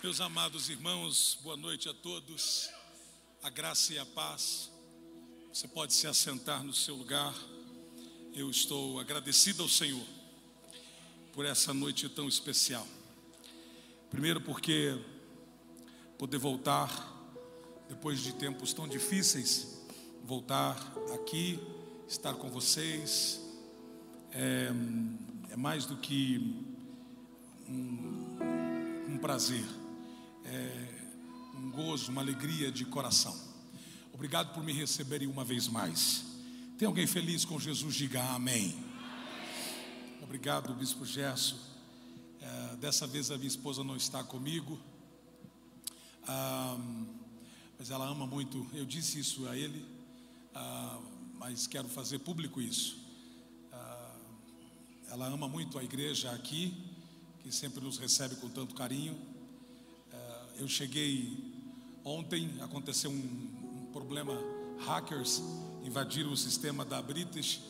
Meus amados irmãos, boa noite a todos. A graça e a paz. Você pode se assentar no seu lugar. Eu estou agradecido ao Senhor por essa noite tão especial. Primeiro, porque poder voltar, depois de tempos tão difíceis, voltar aqui, estar com vocês, é, é mais do que um, um prazer é, um gozo, uma alegria de coração. Obrigado por me receberem uma vez mais. Tem alguém feliz com Jesus? Diga amém. Obrigado, Bispo Gerson. É, dessa vez a minha esposa não está comigo, ah, mas ela ama muito. Eu disse isso a ele, ah, mas quero fazer público isso. Ah, ela ama muito a igreja aqui, que sempre nos recebe com tanto carinho eu cheguei ontem, aconteceu um, um, problema, hackers invadiram o sistema da British,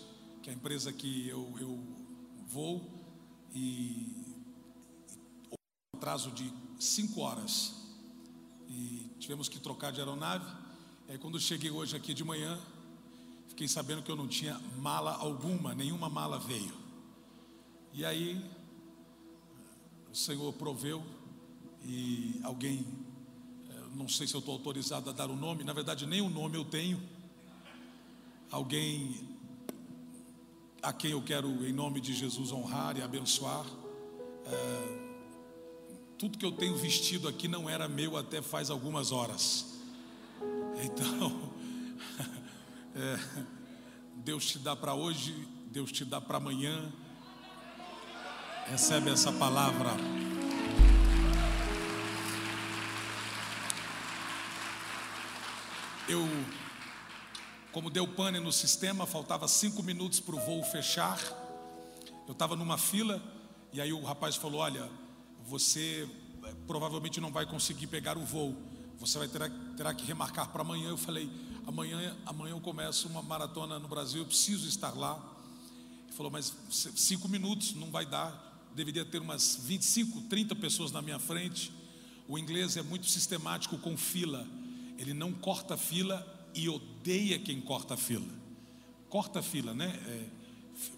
que é a empresa que eu, eu vou, e, e um atraso de cinco horas. E tivemos que trocar de aeronave. E aí quando cheguei hoje aqui de manhã, fiquei sabendo que eu não tinha mala alguma, nenhuma mala veio. E aí o Senhor proveu e alguém, eh, não sei se eu estou autorizado a dar o nome, na verdade nem o nome eu tenho. Alguém a quem eu quero, em nome de Jesus, honrar e abençoar. É, tudo que eu tenho vestido aqui não era meu até faz algumas horas. Então, é, Deus te dá para hoje, Deus te dá para amanhã. Recebe essa palavra. Eu, como deu pane no sistema, faltava cinco minutos para o voo fechar. Eu estava numa fila e aí o rapaz falou: Olha, você eh, provavelmente não vai conseguir pegar o voo. Você vai ter, terá que remarcar para amanhã. Eu falei: Amanhã, amanhã eu começo uma maratona no Brasil. Eu preciso estar lá. Ele falou: Mas cinco minutos não vai dar. Deveria ter umas 25, 30 pessoas na minha frente. O inglês é muito sistemático com fila. Ele não corta fila e odeia quem corta fila. Corta fila, né? É,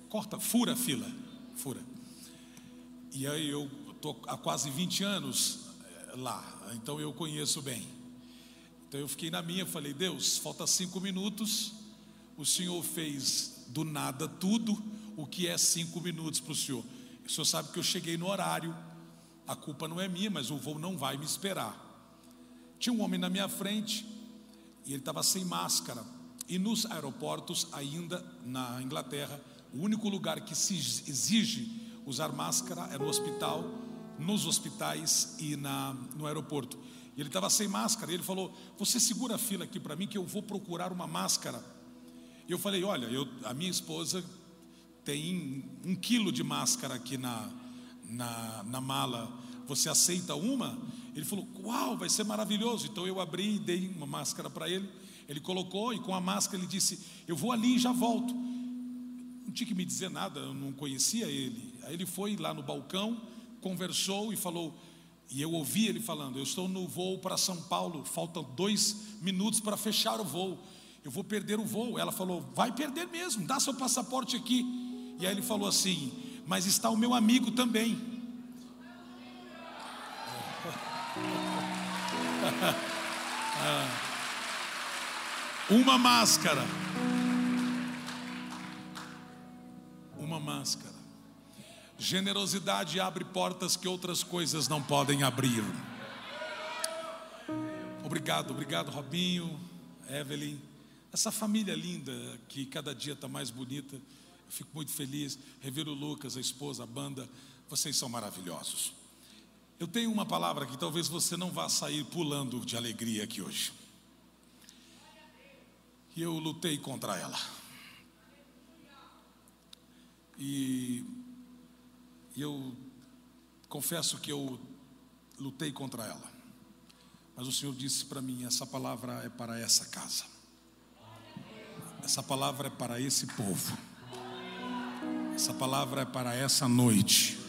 corta, fura fila, fura. E aí eu estou há quase 20 anos é, lá, então eu conheço bem. Então eu fiquei na minha, falei, Deus, falta cinco minutos, o Senhor fez do nada tudo, o que é cinco minutos para o Senhor? O Senhor sabe que eu cheguei no horário, a culpa não é minha, mas o voo não vai me esperar. Tinha um homem na minha frente e ele estava sem máscara. E nos aeroportos, ainda na Inglaterra, o único lugar que se exige usar máscara é no hospital, nos hospitais e na, no aeroporto. Ele estava sem máscara. E ele falou: Você segura a fila aqui para mim que eu vou procurar uma máscara. E eu falei: Olha, eu, a minha esposa tem um quilo de máscara aqui na, na, na mala. Você aceita uma? Ele falou: Uau, vai ser maravilhoso. Então eu abri e dei uma máscara para ele. Ele colocou e com a máscara ele disse: Eu vou ali e já volto. Não tinha que me dizer nada, eu não conhecia ele. Aí ele foi lá no balcão, conversou e falou. E eu ouvi ele falando: Eu estou no voo para São Paulo, faltam dois minutos para fechar o voo. Eu vou perder o voo. Ela falou: Vai perder mesmo, dá seu passaporte aqui. E aí ele falou assim: Mas está o meu amigo também. Uma máscara. Uma máscara. Generosidade abre portas que outras coisas não podem abrir. Obrigado, obrigado, Robinho, Evelyn. Essa família linda que cada dia está mais bonita. Eu fico muito feliz. Reviro Lucas, a esposa, a banda. Vocês são maravilhosos. Eu tenho uma palavra que talvez você não vá sair pulando de alegria aqui hoje. E eu lutei contra ela. E, eu confesso que eu lutei contra ela. Mas o Senhor disse para mim: essa palavra é para essa casa. Essa palavra é para esse povo. Essa palavra é para essa noite.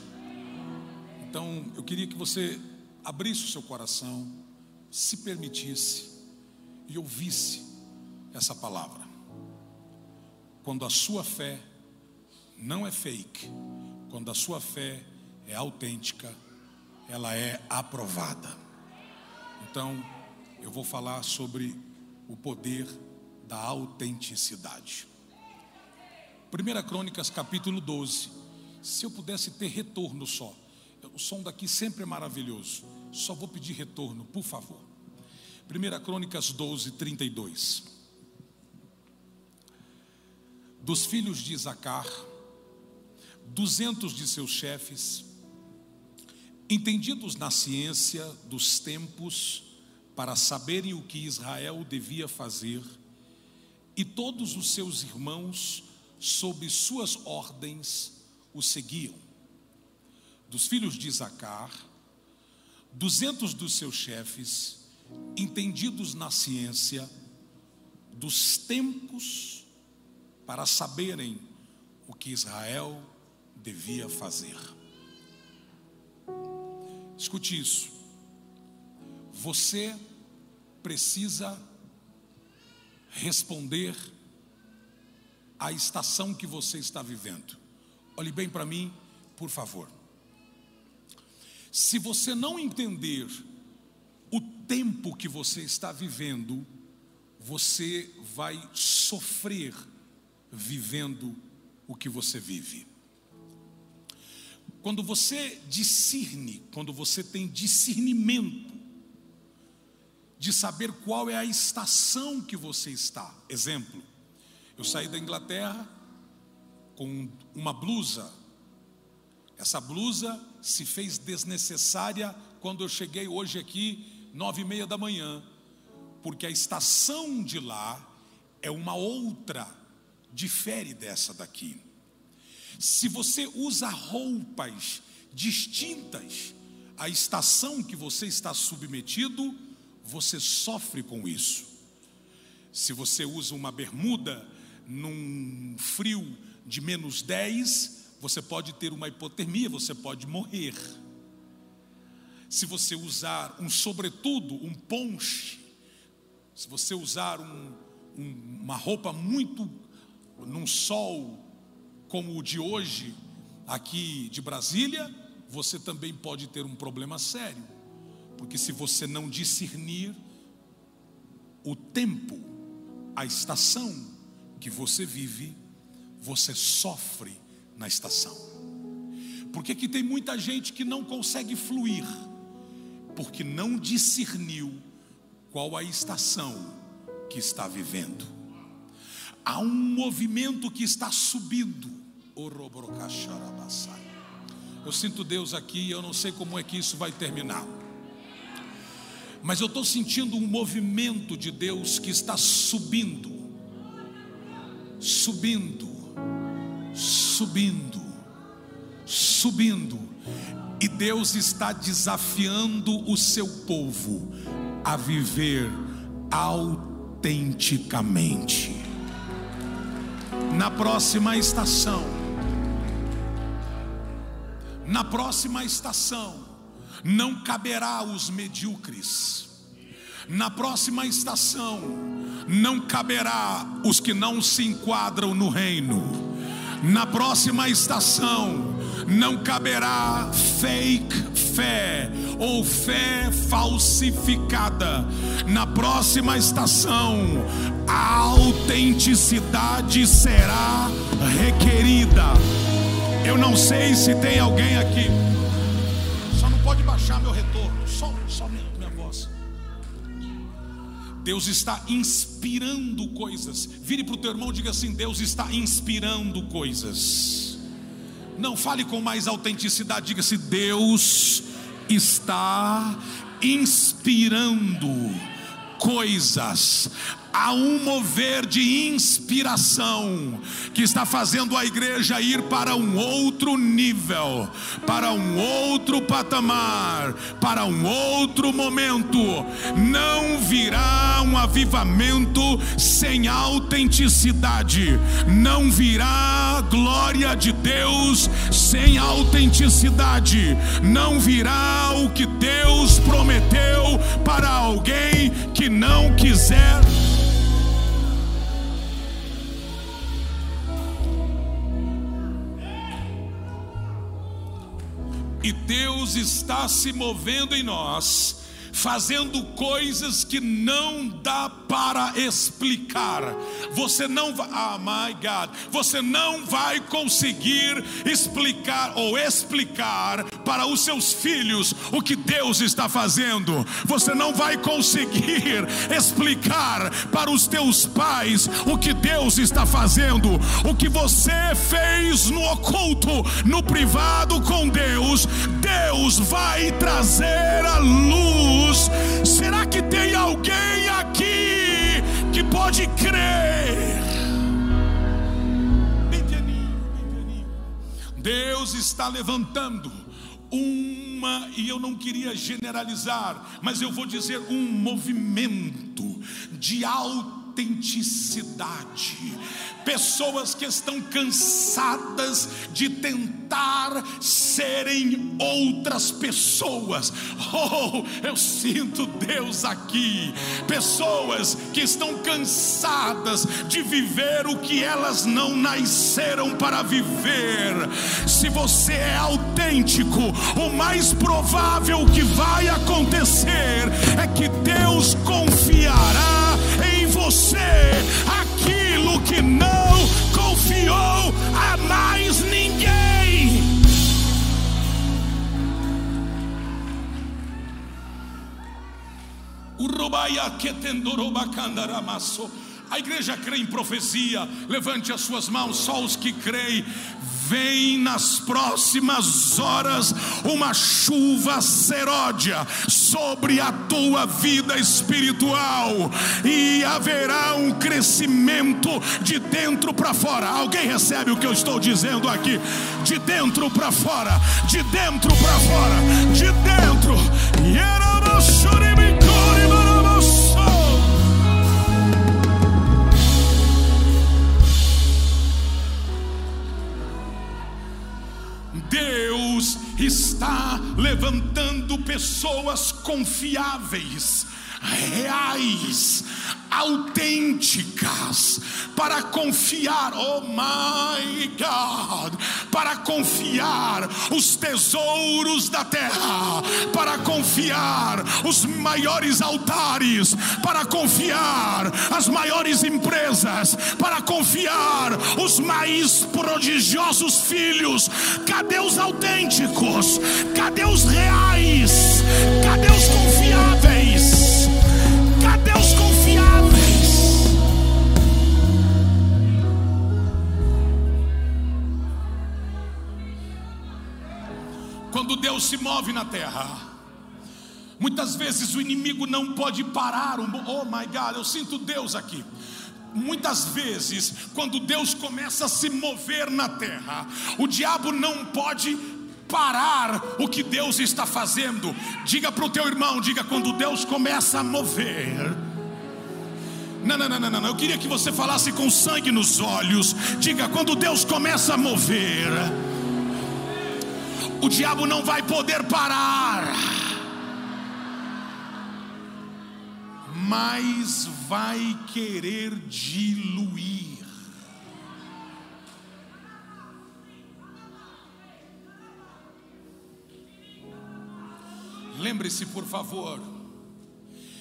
Então, eu queria que você abrisse o seu coração, se permitisse e ouvisse essa palavra. Quando a sua fé não é fake, quando a sua fé é autêntica, ela é aprovada. Então, eu vou falar sobre o poder da autenticidade. 1 Crônicas capítulo 12. Se eu pudesse ter retorno só, o som daqui sempre é maravilhoso. Só vou pedir retorno, por favor. 1 Crônicas 12, 32. Dos filhos de Isacar, duzentos de seus chefes, entendidos na ciência dos tempos, para saberem o que Israel devia fazer, e todos os seus irmãos, sob suas ordens, o seguiam. Dos filhos de Isacar, duzentos dos seus chefes, entendidos na ciência dos tempos, para saberem o que Israel devia fazer. Escute isso. Você precisa responder à estação que você está vivendo. Olhe bem para mim, por favor. Se você não entender o tempo que você está vivendo, você vai sofrer vivendo o que você vive. Quando você discerne, quando você tem discernimento de saber qual é a estação que você está. Exemplo, eu saí da Inglaterra com uma blusa. Essa blusa se fez desnecessária quando eu cheguei hoje aqui, nove e meia da manhã, porque a estação de lá é uma outra, difere dessa daqui. Se você usa roupas distintas à estação que você está submetido, você sofre com isso. Se você usa uma bermuda num frio de menos 10, você pode ter uma hipotermia, você pode morrer. Se você usar um sobretudo, um ponche, se você usar um, um, uma roupa muito num sol como o de hoje, aqui de Brasília, você também pode ter um problema sério, porque se você não discernir o tempo, a estação que você vive, você sofre na estação. Porque aqui tem muita gente que não consegue fluir, porque não discerniu qual a estação que está vivendo. Há um movimento que está subindo eu sinto Deus aqui, eu não sei como é que isso vai terminar. Mas eu estou sentindo um movimento de Deus que está subindo, subindo, subindo, subindo, e Deus está desafiando o seu povo a viver autenticamente. Na próxima estação, na próxima estação, não caberá aos medíocres. Na próxima estação, não caberá os que não se enquadram no reino. Na próxima estação, não caberá fake fé ou fé falsificada. Na próxima estação, a autenticidade será requerida. Eu não sei se tem alguém aqui. Só não pode baixar meu retorno. Deus está inspirando coisas. Vire para o teu irmão e diga assim: Deus está inspirando coisas. Não fale com mais autenticidade, diga assim: Deus está inspirando coisas Há um mover de inspiração que está fazendo a igreja ir para um outro nível, para um outro patamar, para um outro momento. Não virá um avivamento sem autenticidade, não virá glória de Deus sem autenticidade, não virá o que Deus prometeu para alguém que não quiser E Deus está se movendo em nós fazendo coisas que não dá para explicar. Você não vai, ah, my God, você não vai conseguir explicar ou explicar para os seus filhos o que Deus está fazendo. Você não vai conseguir explicar para os teus pais o que Deus está fazendo. O que você fez no oculto, no privado com Deus, Deus vai trazer a luz Será que tem alguém aqui que pode crer? Deus está levantando uma, e eu não queria generalizar, mas eu vou dizer um movimento de autenticidade pessoas que estão cansadas de tentar serem outras pessoas. Oh, eu sinto Deus aqui. Pessoas que estão cansadas de viver o que elas não nasceram para viver. Se você é autêntico, o mais provável que vai acontecer é que Deus confiará em você aquilo que não confiou a mais ninguém. A igreja crê em profecia. Levante as suas mãos, só os que creem vem nas próximas horas uma chuva seródia sobre a tua vida espiritual e haverá um crescimento de dentro para fora. Alguém recebe o que eu estou dizendo aqui? De dentro para fora, de dentro para fora, de dentro. Deus levantando pessoas confiáveis, reais, autênticas, para confiar, oh my God, para confiar os tesouros da terra, para confiar os maiores altares, para confiar as maiores empresas, para confiar os mais prodigiosos filhos. Cadê os autênticos? Cadê os reais? Cadê os confiáveis? Quando Deus se move na terra, muitas vezes o inimigo não pode parar. Oh my God, eu sinto Deus aqui. Muitas vezes, quando Deus começa a se mover na terra, o diabo não pode parar o que Deus está fazendo. Diga para o teu irmão, diga quando Deus começa a mover. Não, não, não, não, não. Eu queria que você falasse com sangue nos olhos. Diga quando Deus começa a mover. O diabo não vai poder parar. Mas vai querer diluir. Lembre-se, por favor,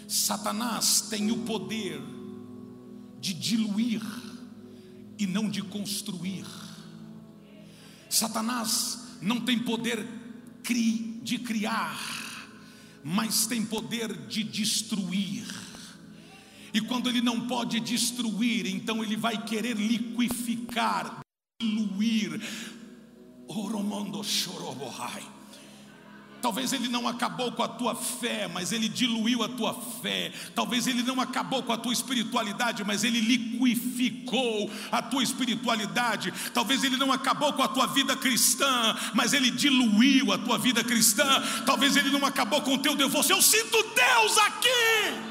Satanás tem o poder de diluir e não de construir. Satanás não tem poder de criar, mas tem poder de destruir. E quando ele não pode destruir, então ele vai querer liquificar, diluir. Oromondo chorobohai. Talvez ele não acabou com a tua fé, mas ele diluiu a tua fé. Talvez ele não acabou com a tua espiritualidade, mas ele liquificou a tua espiritualidade. Talvez ele não acabou com a tua vida cristã, mas ele diluiu a tua vida cristã. Talvez ele não acabou com o teu devoção. Eu sinto Deus aqui.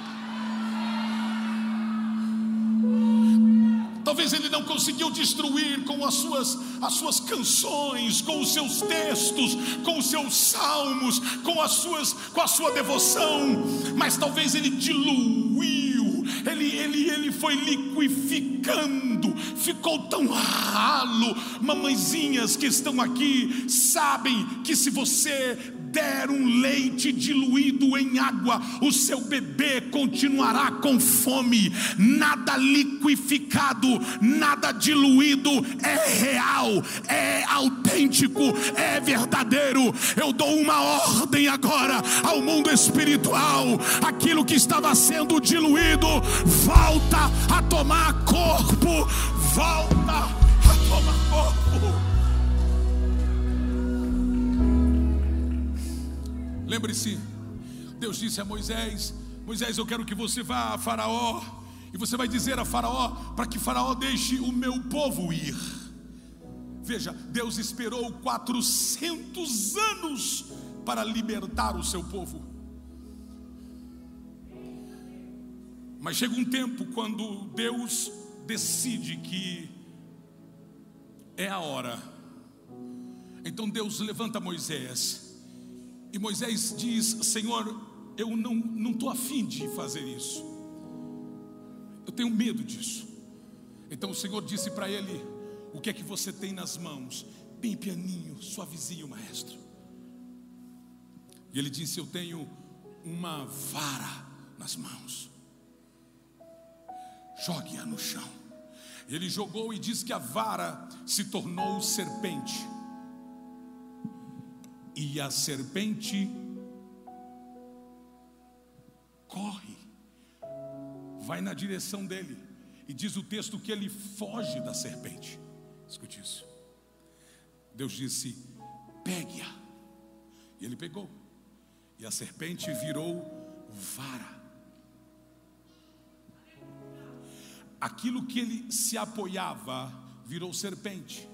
Ele não conseguiu destruir com as suas, as suas canções, com os seus textos, com os seus salmos, com, as suas, com a sua devoção, mas talvez ele diluiu, ele, ele, ele foi liquificando, ficou tão ralo. Mamãezinhas que estão aqui sabem que se você der um leite diluído em água, o seu bebê continuará com fome. Nada liquificado, nada diluído é real, é autêntico, é verdadeiro. Eu dou uma ordem agora ao mundo espiritual. Aquilo que estava sendo diluído volta a tomar corpo, volta a tomar corpo. Lembre-se, Deus disse a Moisés: Moisés, eu quero que você vá a Faraó, e você vai dizer a Faraó para que Faraó deixe o meu povo ir. Veja, Deus esperou 400 anos para libertar o seu povo. Mas chega um tempo quando Deus decide que é a hora. Então Deus levanta Moisés e Moisés diz: Senhor, eu não estou afim de fazer isso. Eu tenho medo disso. Então o Senhor disse para ele: O que é que você tem nas mãos? Bem pianinho, suavezinho, maestro. E ele disse: Eu tenho uma vara nas mãos. Jogue-a no chão. Ele jogou e disse que a vara se tornou serpente e a serpente corre, vai na direção dele, e diz o texto que ele foge da serpente. Escute isso. Deus disse: pegue-a. E ele pegou, e a serpente virou vara. Aquilo que ele se apoiava virou serpente.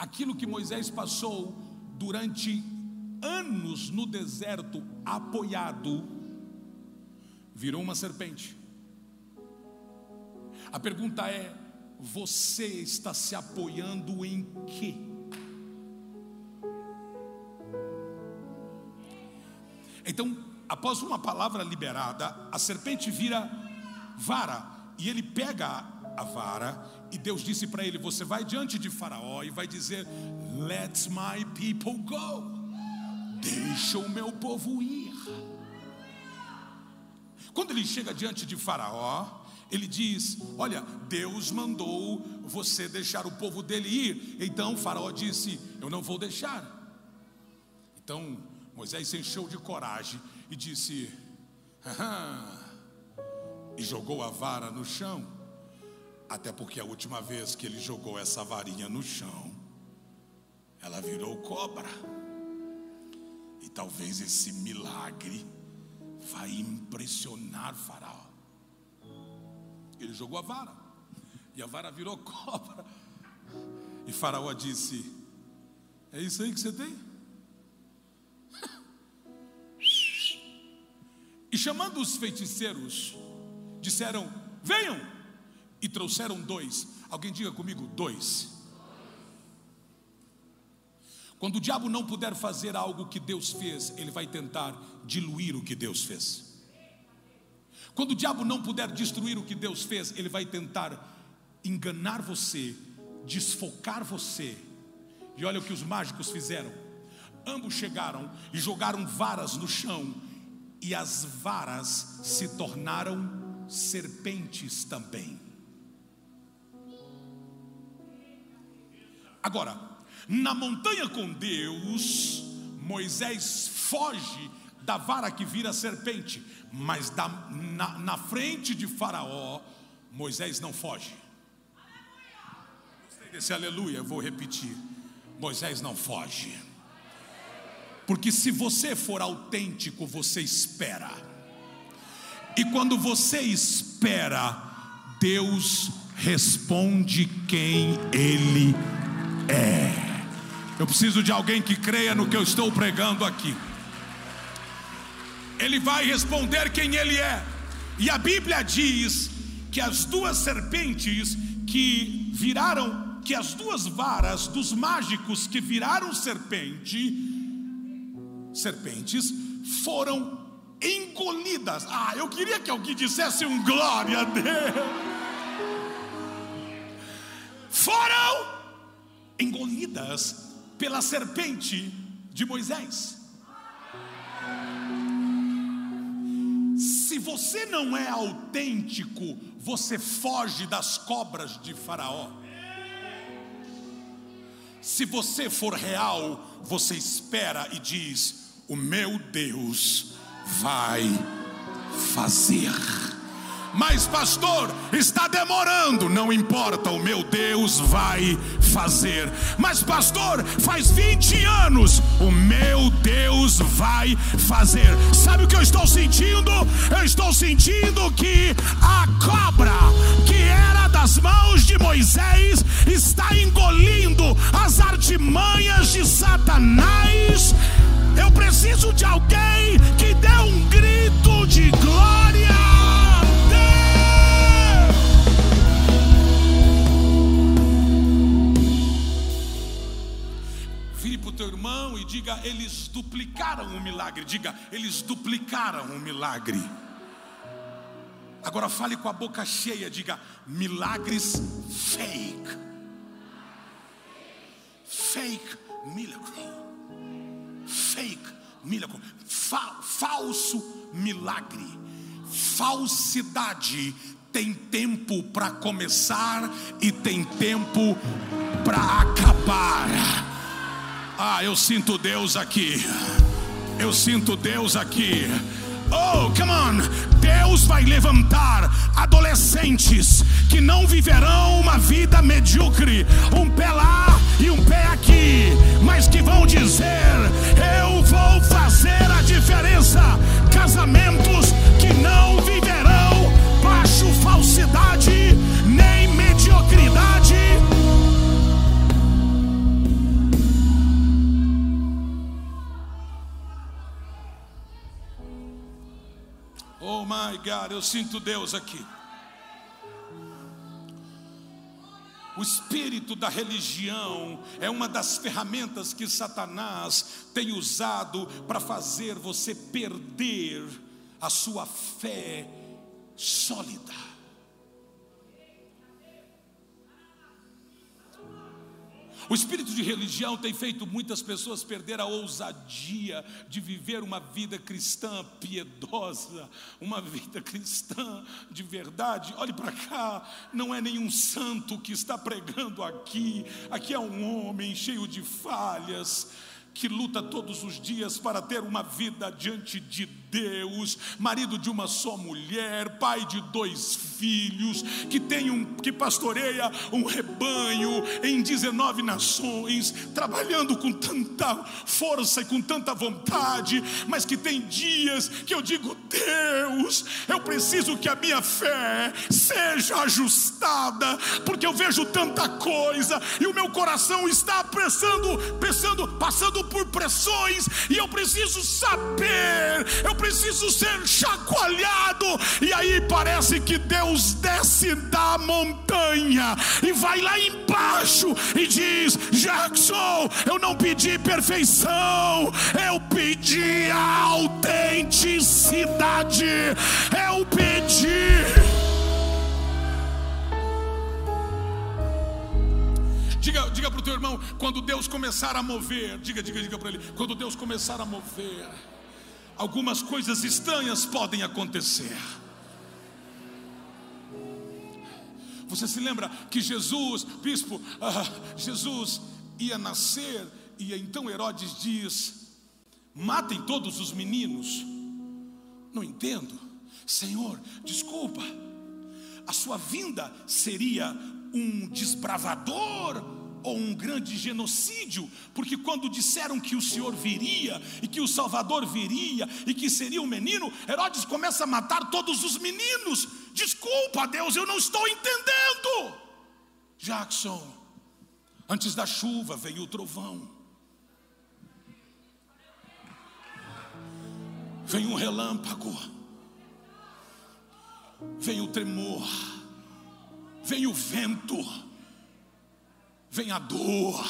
Aquilo que Moisés passou durante anos no deserto apoiado, virou uma serpente. A pergunta é: você está se apoiando em quê? Então, após uma palavra liberada, a serpente vira vara e ele pega a vara e Deus disse para ele: Você vai diante de Faraó e vai dizer: Let my people go. Deixa o meu povo ir. Quando ele chega diante de Faraó, ele diz: Olha, Deus mandou você deixar o povo dele ir. Então Faraó disse: Eu não vou deixar. Então Moisés se encheu de coragem e disse: Aham. E jogou a vara no chão. Até porque a última vez que ele jogou essa varinha no chão, ela virou cobra. E talvez esse milagre vai impressionar Faraó. Ele jogou a vara, e a vara virou cobra. E Faraó disse: É isso aí que você tem? E chamando os feiticeiros, disseram: Venham e trouxeram dois. Alguém diga comigo: dois. Quando o diabo não puder fazer algo que Deus fez, ele vai tentar diluir o que Deus fez. Quando o diabo não puder destruir o que Deus fez, ele vai tentar enganar você, desfocar você. E olha o que os mágicos fizeram. Ambos chegaram e jogaram varas no chão, e as varas se tornaram serpentes também. Agora, na montanha com Deus, Moisés foge da vara que vira serpente, mas da, na, na frente de Faraó, Moisés não foge. Gostei desse aleluia, vou repetir. Moisés não foge. Porque se você for autêntico, você espera. E quando você espera, Deus responde quem Ele é. Eu preciso de alguém que creia no que eu estou pregando aqui. Ele vai responder quem Ele é. E a Bíblia diz que as duas serpentes que viraram, que as duas varas dos mágicos que viraram serpente, serpentes, foram engolidas. Ah, eu queria que alguém dissesse um glória a Deus. Foram engolidas pela serpente de Moisés. Se você não é autêntico, você foge das cobras de Faraó. Se você for real, você espera e diz: O meu Deus vai fazer. Mas, pastor, está demorando. Não importa, o meu Deus vai fazer. Mas, pastor, faz 20 anos, o meu Deus vai fazer. Sabe o que eu estou sentindo? Eu estou sentindo que a cobra que era das mãos de Moisés está engolindo as artimanhas de Satanás. Eu preciso de alguém que dê um grito de glória. Diga: eles duplicaram o milagre. Diga: eles duplicaram o milagre. Agora fale com a boca cheia, diga: milagres fake. Fake miracle. Fake miracle. Fa falso milagre. Falsidade tem tempo para começar e tem tempo para acabar. Ah, eu sinto Deus aqui. Eu sinto Deus aqui. Oh, come on! Deus vai levantar adolescentes que não viverão uma vida medíocre, um pé lá e um pé aqui, mas que vão dizer: Eu vou fazer a diferença. Casamentos que não viverão baixo falsidade Oh my God, eu sinto Deus aqui. O espírito da religião é uma das ferramentas que Satanás tem usado para fazer você perder a sua fé sólida. O espírito de religião tem feito muitas pessoas perder a ousadia de viver uma vida cristã piedosa, uma vida cristã de verdade. Olhe para cá, não é nenhum santo que está pregando aqui, aqui é um homem cheio de falhas que luta todos os dias para ter uma vida diante de Deus, marido de uma só mulher, pai de dois filhos, que tem um que pastoreia um rebanho em 19 nações, trabalhando com tanta força e com tanta vontade, mas que tem dias que eu digo: Deus, eu preciso que a minha fé seja ajustada, porque eu vejo tanta coisa e o meu coração está pressando, pressando, passando por pressões e eu preciso saber, eu preciso ser chacoalhado. E aí parece que Deus desce da montanha e vai lá embaixo e diz: Jackson, eu não pedi perfeição, eu pedi autenticidade, eu pedi. Diga, diga para o teu irmão, quando Deus começar a mover, diga, diga, diga para ele, quando Deus começar a mover, algumas coisas estranhas podem acontecer. Você se lembra que Jesus, bispo, uh, Jesus ia nascer e então Herodes diz: matem todos os meninos. Não entendo, Senhor, desculpa, a sua vinda seria um desbravador ou um grande genocídio, porque quando disseram que o Senhor viria e que o Salvador viria e que seria um menino, Herodes começa a matar todos os meninos. Desculpa, Deus, eu não estou entendendo. Jackson, antes da chuva veio o trovão, veio um relâmpago, veio o tremor, veio o vento vem a dor.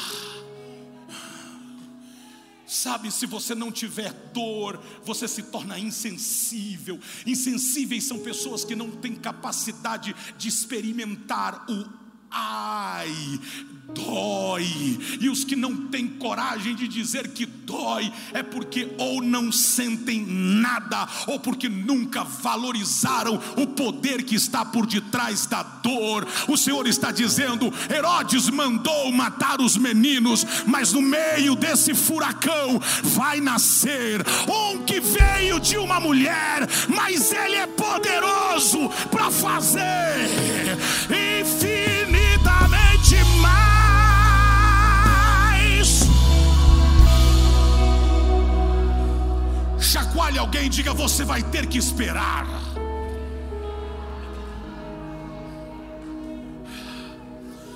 Sabe, se você não tiver dor, você se torna insensível. Insensíveis são pessoas que não têm capacidade de experimentar o ai, dói. E os que não têm coragem de dizer que dói é porque ou não sentem nada, ou porque nunca valorizaram o poder que está por detrás da dor. O Senhor está dizendo: Herodes mandou matar os meninos, mas no meio desse furacão vai nascer um que veio de uma mulher, mas ele é poderoso para fazer. Enfim chacoalhe alguém e diga: Você vai ter que esperar.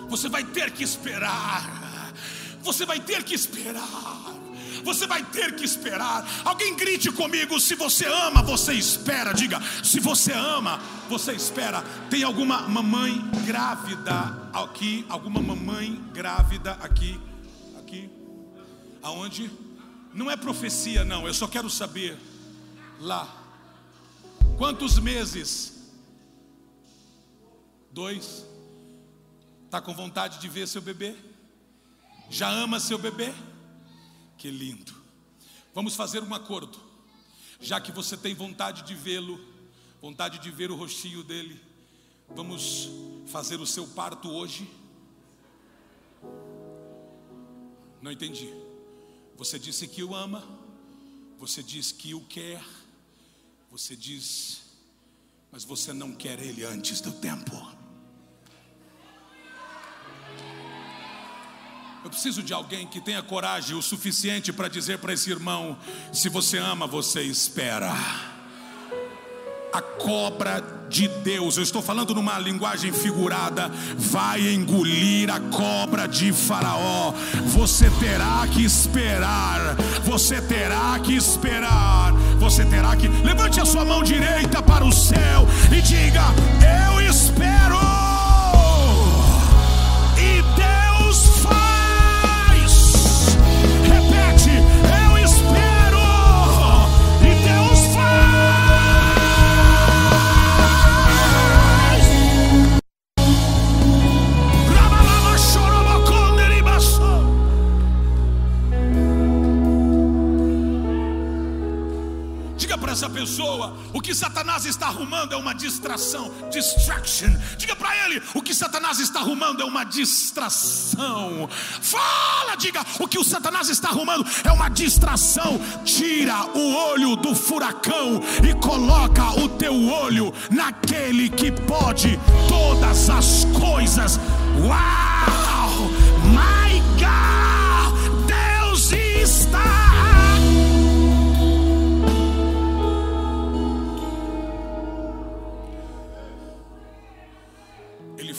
Você vai ter que esperar. Você vai ter que esperar. Você vai ter que esperar. Alguém grite comigo: se você ama, você espera. Diga: se você ama, você espera. Tem alguma mamãe grávida aqui? Alguma mamãe grávida aqui? Aqui? Aonde? Não é profecia, não. Eu só quero saber lá. Quantos meses? Dois. Está com vontade de ver seu bebê? Já ama seu bebê? Que lindo. Vamos fazer um acordo. Já que você tem vontade de vê-lo, vontade de ver o rostinho dele, vamos fazer o seu parto hoje? Não entendi. Você disse que o ama, você diz que o quer, você diz, mas você não quer ele antes do tempo. Eu preciso de alguém que tenha coragem o suficiente para dizer para esse irmão: se você ama, você espera a cobra de Deus, eu estou falando numa linguagem figurada, vai engolir a cobra de Faraó. Você terá que esperar, você terá que esperar, você terá que. Levante a sua mão direita para o céu e diga: Eu pessoa, o que Satanás está arrumando é uma distração, distraction. Diga para ele, o que Satanás está arrumando é uma distração. Fala, diga, o que o Satanás está arrumando é uma distração. Tira o olho do furacão e coloca o teu olho naquele que pode todas as coisas. Uau! My God! Deus está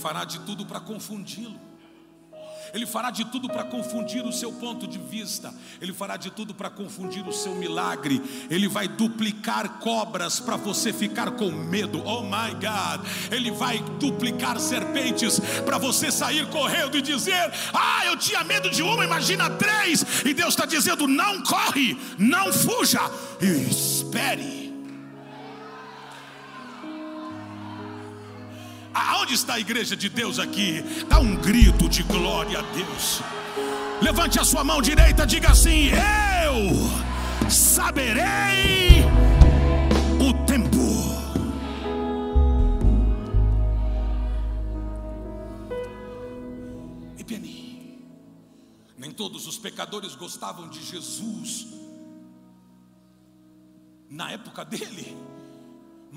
fará de tudo para confundi-lo. Ele fará de tudo para confundir o seu ponto de vista, ele fará de tudo para confundir o seu milagre, ele vai duplicar cobras para você ficar com medo, oh my God, ele vai duplicar serpentes para você sair correndo e dizer: Ah, eu tinha medo de uma, imagina três, e Deus está dizendo: Não corre, não fuja, espere. Aonde está a igreja de Deus aqui? Dá um grito de glória a Deus. Levante a sua mão direita, diga assim: Eu saberei o tempo. E Penny, nem todos os pecadores gostavam de Jesus na época dele.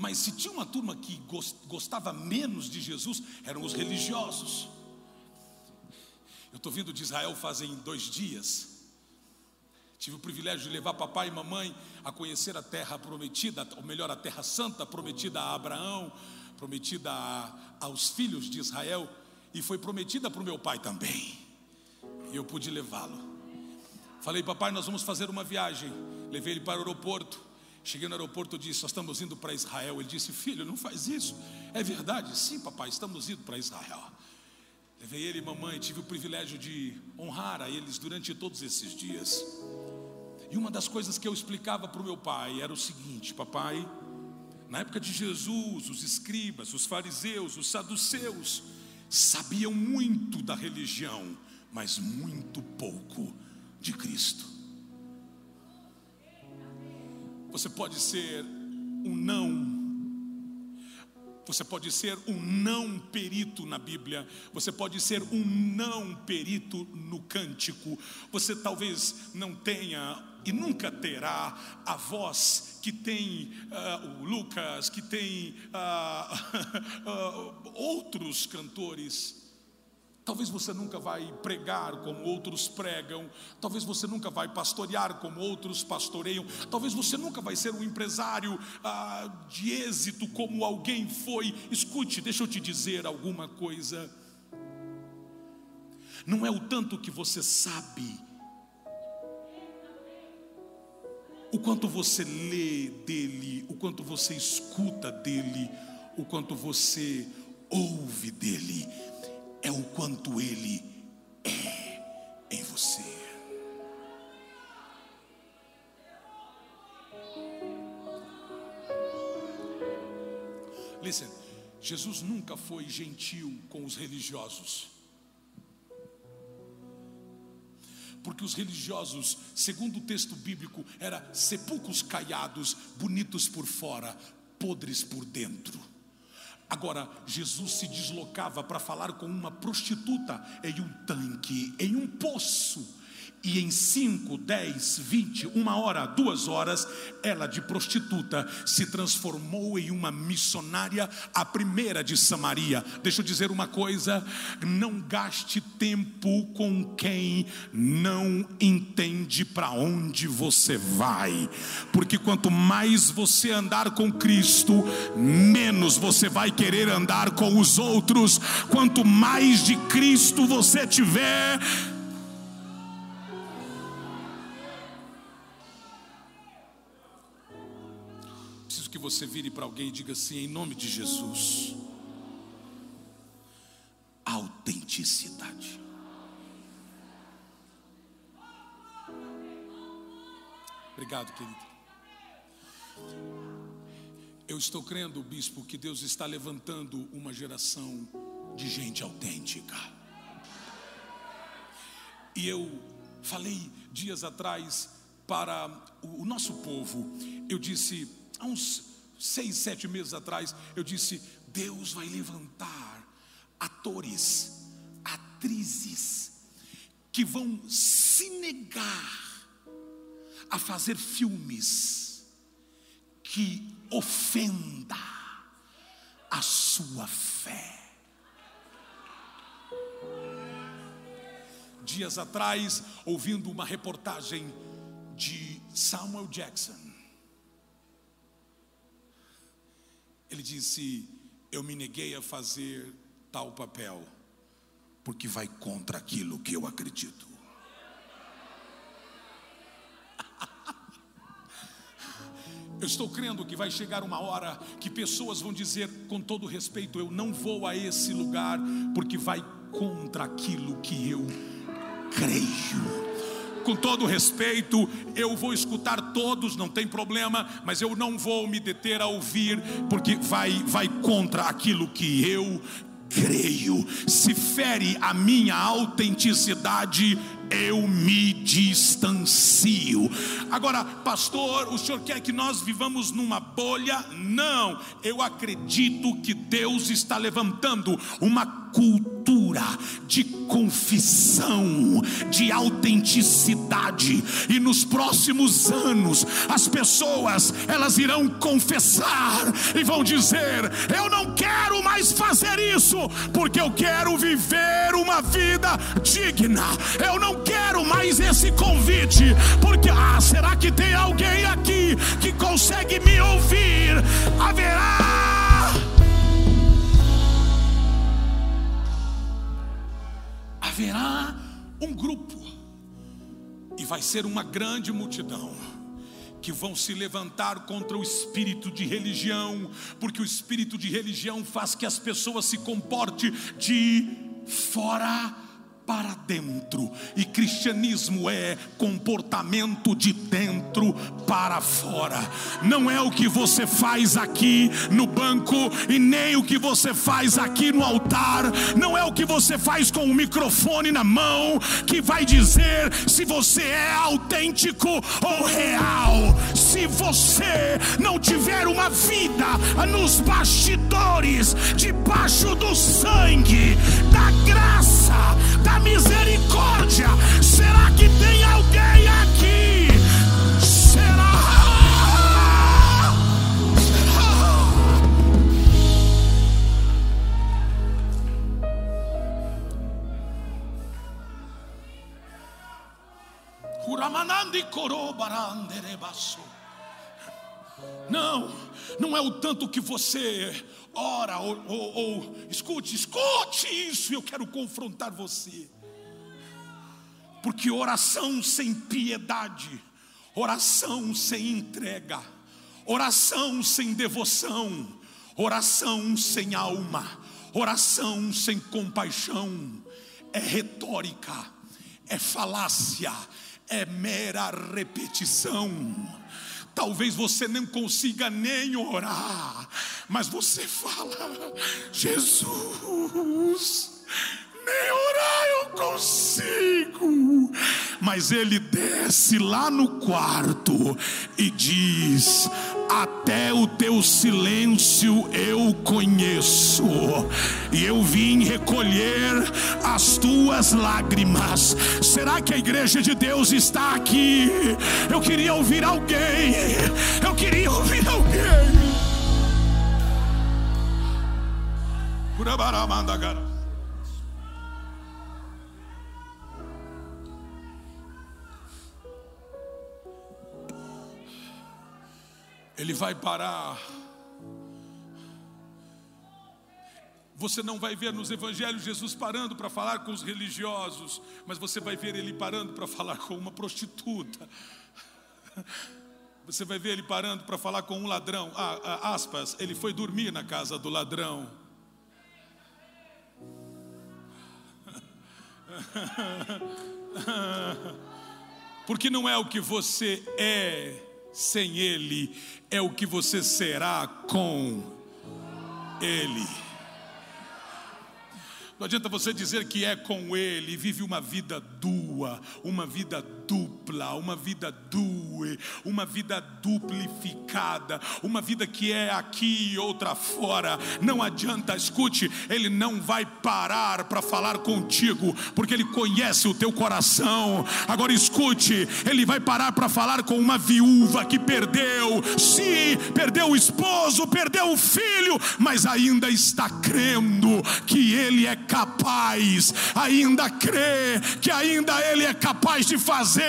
Mas se tinha uma turma que gostava menos de Jesus, eram os religiosos. Eu estou vindo de Israel fazem dois dias. Tive o privilégio de levar papai e mamãe a conhecer a terra prometida, ou melhor, a terra santa prometida a Abraão, prometida a, aos filhos de Israel, e foi prometida para o meu pai também. E eu pude levá-lo. Falei, papai, nós vamos fazer uma viagem. Levei ele para o aeroporto. Cheguei no aeroporto e disse: Nós estamos indo para Israel. Ele disse: Filho, não faz isso. É verdade? Sim, papai, estamos indo para Israel. Levei ele e mamãe, tive o privilégio de honrar a eles durante todos esses dias. E uma das coisas que eu explicava para o meu pai era o seguinte: Papai, na época de Jesus, os escribas, os fariseus, os saduceus sabiam muito da religião, mas muito pouco de Cristo. Você pode ser um não. Você pode ser um não perito na Bíblia, você pode ser um não perito no cântico, você talvez não tenha e nunca terá a voz que tem uh, o Lucas, que tem uh, uh, outros cantores. Talvez você nunca vai pregar como outros pregam, talvez você nunca vai pastorear como outros pastoreiam, talvez você nunca vai ser um empresário ah, de êxito como alguém foi. Escute, deixa eu te dizer alguma coisa. Não é o tanto que você sabe, o quanto você lê dele, o quanto você escuta dele, o quanto você ouve dele é o quanto Ele é em você. Listen, Jesus nunca foi gentil com os religiosos. Porque os religiosos, segundo o texto bíblico, eram sepulcros caiados, bonitos por fora, podres por dentro. Agora, Jesus se deslocava para falar com uma prostituta em um tanque, em um poço e em 5, 10, 20, uma hora, duas horas, ela de prostituta se transformou em uma missionária, a primeira de Samaria. Deixa eu dizer uma coisa: não gaste tempo com quem não entende para onde você vai, porque quanto mais você andar com Cristo, menos você vai querer andar com os outros. Quanto mais de Cristo você tiver, você vire para alguém e diga assim, em nome de Jesus. Autenticidade. Obrigado, querido. Eu estou crendo, bispo, que Deus está levantando uma geração de gente autêntica. E eu falei dias atrás para o nosso povo, eu disse, há uns seis, sete meses atrás, eu disse: Deus vai levantar atores, atrizes, que vão se negar a fazer filmes que ofenda a sua fé. Dias atrás, ouvindo uma reportagem de Samuel Jackson, Ele disse: Eu me neguei a fazer tal papel, porque vai contra aquilo que eu acredito. Eu estou crendo que vai chegar uma hora que pessoas vão dizer, com todo respeito, eu não vou a esse lugar, porque vai contra aquilo que eu creio com todo respeito, eu vou escutar todos, não tem problema, mas eu não vou me deter a ouvir, porque vai, vai contra aquilo que eu creio. Se fere a minha autenticidade, eu me distancio. Agora, pastor, o senhor quer que nós vivamos numa bolha? Não, eu acredito que Deus está levantando uma cultura de confissão, de autenticidade, e nos próximos anos as pessoas elas irão confessar e vão dizer: Eu não quero mais fazer isso, porque eu quero viver uma vida digna. Eu não quero mais esse convite, porque ah, será que tem alguém aqui que consegue me ouvir? Haverá haverá um grupo, e vai ser uma grande multidão, que vão se levantar contra o espírito de religião, porque o espírito de religião faz que as pessoas se comportem de fora para dentro, e cristianismo é comportamento de dentro para fora, não é o que você faz aqui no banco, e nem o que você faz aqui no altar, não é o que você faz com o microfone na mão que vai dizer se você é autêntico ou real. Se você não tiver uma vida nos bastidores, debaixo do sangue, da graça, da misericórdia. Será que tem alguém aqui? Será? Será? Uramanandi Não, não é o tanto que você ora, ou, ou, ou, escute, escute isso, eu quero confrontar você. Porque oração sem piedade, oração sem entrega, oração sem devoção, oração sem alma, oração sem compaixão, é retórica, é falácia, é mera repetição Talvez você não consiga nem orar, mas você fala: Jesus, nem orar eu consigo. Mas ele desce lá no quarto e diz: Até o teu silêncio eu conheço, e eu vim recolher as tuas lágrimas. Será que a igreja de Deus está aqui? Eu queria ouvir alguém, eu queria ouvir alguém. Urabaramandagara. Ele vai parar. Você não vai ver nos evangelhos Jesus parando para falar com os religiosos, mas você vai ver ele parando para falar com uma prostituta. Você vai ver ele parando para falar com um ladrão. Ah, ah, aspas, ele foi dormir na casa do ladrão. Porque não é o que você é sem Ele, é o que você será com Ele. Não adianta você dizer que é com Ele, vive uma vida dua, uma vida dupla, uma vida due, uma vida duplificada, uma vida que é aqui e outra fora. Não adianta, escute, Ele não vai parar para falar contigo, porque Ele conhece o teu coração. Agora escute, Ele vai parar para falar com uma viúva que perdeu, sim, perdeu o esposo, perdeu o filho, mas ainda está crendo que Ele é capaz, ainda crê que ainda Ele é capaz de fazer.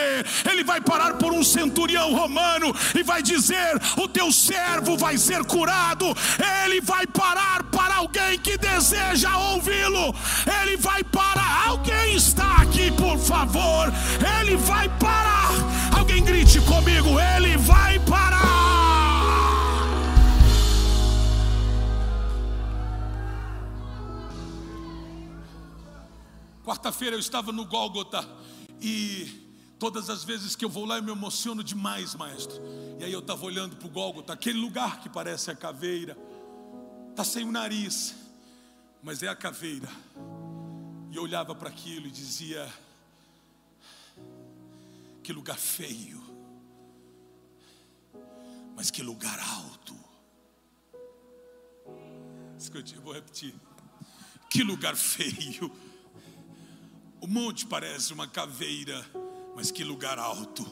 Ele vai parar por um centurião romano e vai dizer: O teu servo vai ser curado. Ele vai parar para alguém que deseja ouvi-lo. Ele vai parar. Alguém está aqui, por favor. Ele vai parar. Alguém grite comigo: Ele vai parar. Quarta-feira eu estava no Gólgota e todas as vezes que eu vou lá eu me emociono demais, maestro. E aí eu estava olhando para o Gólgota, aquele lugar que parece a caveira, está sem o nariz, mas é a caveira. E eu olhava para aquilo e dizia: que lugar feio, mas que lugar alto. Escute, eu vou repetir que lugar feio. O monte parece uma caveira, mas que lugar alto.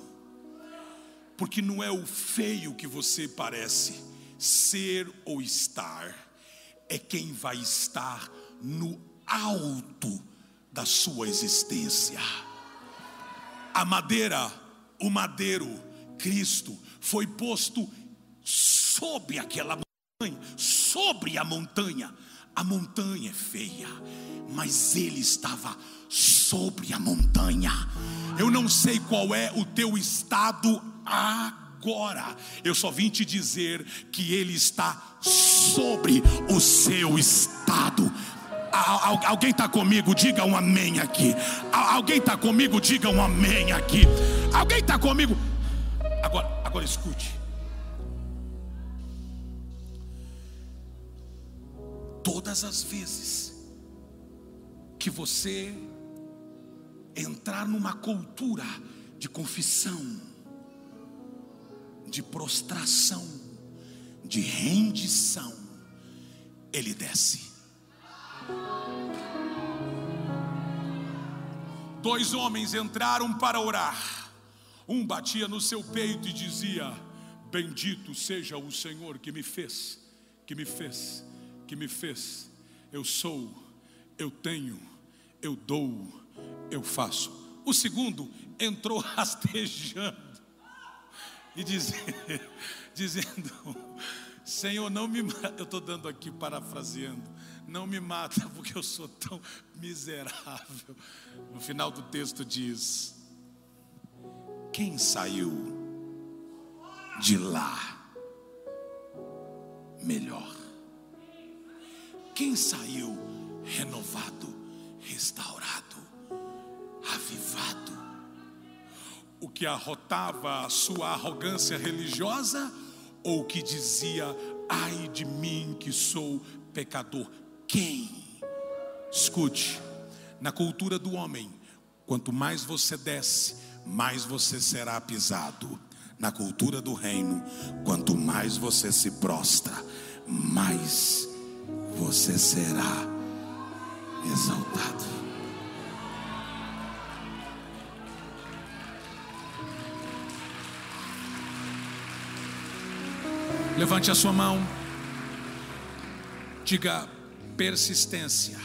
Porque não é o feio que você parece ser ou estar, é quem vai estar no alto da sua existência. A madeira, o madeiro, Cristo, foi posto sobre aquela montanha, sobre a montanha. A montanha é feia, mas ele estava sobre a montanha. Eu não sei qual é o teu estado agora. Eu só vim te dizer que ele está sobre o seu estado. Alguém está comigo? Diga um amém aqui. Alguém está comigo? Diga um amém aqui. Alguém está comigo? Agora, agora escute. Todas as vezes que você entrar numa cultura de confissão, de prostração, de rendição, ele desce. Dois homens entraram para orar. Um batia no seu peito e dizia: Bendito seja o Senhor que me fez, que me fez, que me fez. Eu sou, eu tenho, eu dou, eu faço. O segundo entrou rastejando e dizendo, dizendo Senhor, não me mata. Eu estou dando aqui parafraseando. Não me mata porque eu sou tão miserável. No final do texto diz: Quem saiu de lá melhor? Quem saiu renovado, restaurado, avivado? O que arrotava a sua arrogância religiosa? ou que dizia: ai de mim que sou pecador. Quem? Escute, na cultura do homem, quanto mais você desce, mais você será pisado. Na cultura do reino, quanto mais você se prostra, mais você será exaltado. Levante a sua mão. Diga persistência.